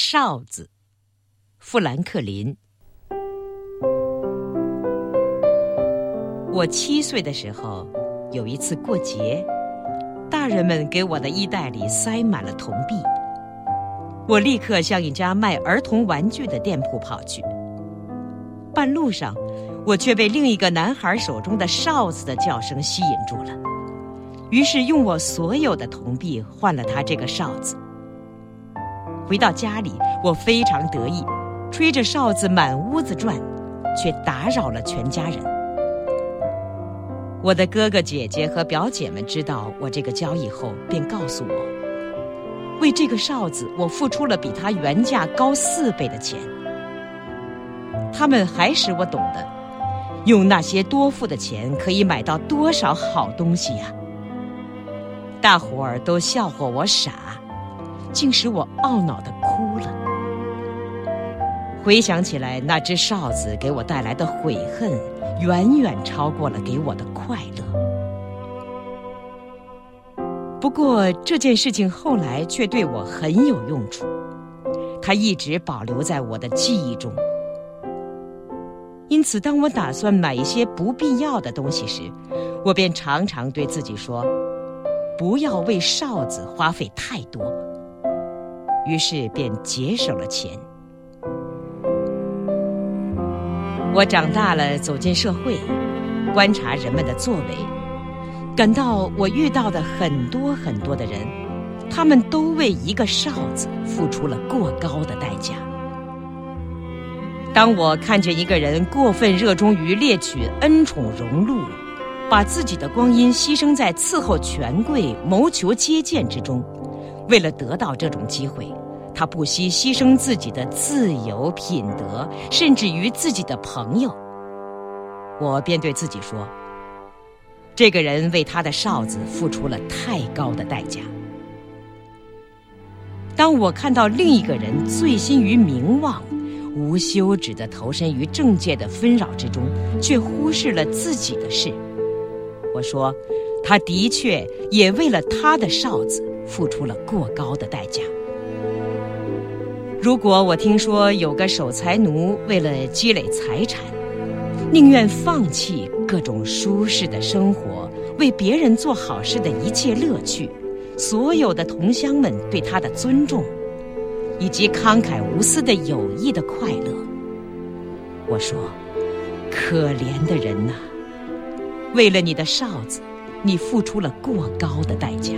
哨子，富兰克林。我七岁的时候，有一次过节，大人们给我的衣袋里塞满了铜币。我立刻向一家卖儿童玩具的店铺跑去。半路上，我却被另一个男孩手中的哨子的叫声吸引住了，于是用我所有的铜币换了他这个哨子。回到家里，我非常得意，吹着哨子满屋子转，却打扰了全家人。我的哥哥姐姐和表姐们知道我这个交易后，便告诉我，为这个哨子，我付出了比它原价高四倍的钱。他们还使我懂得，用那些多付的钱可以买到多少好东西呀！大伙儿都笑话我傻，竟使我懊恼的哭了。回想起来，那只哨子给我带来的悔恨，远远超过了给我的快乐。不过这件事情后来却对我很有用处，它一直保留在我的记忆中。因此，当我打算买一些不必要的东西时，我便常常对自己说：“不要为哨子花费太多。”于是便节省了钱。我长大了，走进社会，观察人们的作为，感到我遇到的很多很多的人，他们都为一个哨子付出了过高的代价。当我看见一个人过分热衷于猎取恩宠荣禄，把自己的光阴牺牲在伺候权贵、谋求接见之中，为了得到这种机会，他不惜牺牲自己的自由、品德，甚至于自己的朋友，我便对自己说：这个人为他的哨子付出了太高的代价。当我看到另一个人醉心于名望，无休止的投身于政界的纷扰之中，却忽视了自己的事。我说，他的确也为了他的哨子付出了过高的代价。如果我听说有个守财奴为了积累财产，宁愿放弃各种舒适的生活，为别人做好事的一切乐趣，所有的同乡们对他的尊重。以及慷慨无私的友谊的快乐，我说：“可怜的人呐，为了你的哨子，你付出了过高的代价。”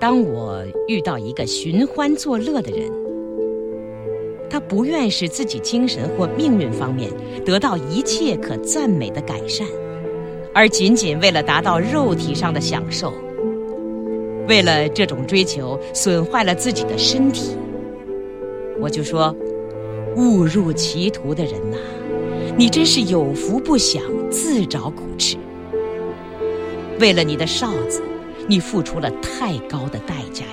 当我遇到一个寻欢作乐的人，他不愿使自己精神或命运方面得到一切可赞美的改善，而仅仅为了达到肉体上的享受。为了这种追求，损坏了自己的身体，我就说：误入歧途的人呐，你真是有福不享，自找苦吃。为了你的哨子，你付出了太高的代价呀！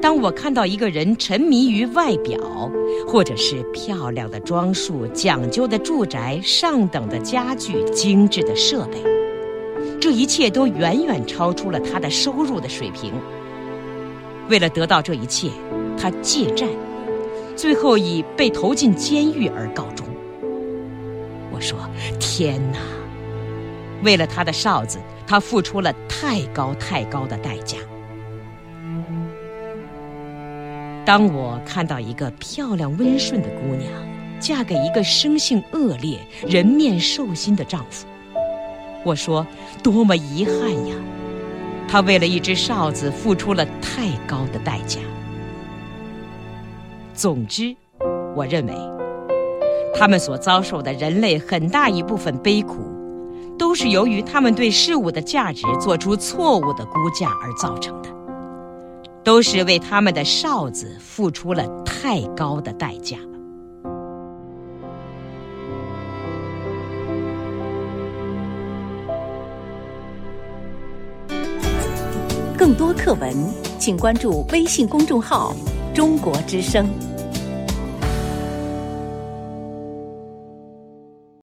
当我看到一个人沉迷于外表，或者是漂亮的装束、讲究的住宅、上等的家具、精致的设备，这一切都远远超出了他的收入的水平。为了得到这一切，他借债，最后以被投进监狱而告终。我说：“天哪！为了他的哨子，他付出了太高太高的代价。”当我看到一个漂亮温顺的姑娘嫁给一个生性恶劣、人面兽心的丈夫，我说：“多么遗憾呀！他为了一只哨子付出了太高的代价。”总之，我认为，他们所遭受的人类很大一部分悲苦，都是由于他们对事物的价值做出错误的估价而造成的，都是为他们的哨子付出了太高的代价。更多课文，请关注微信公众号“中国之声”。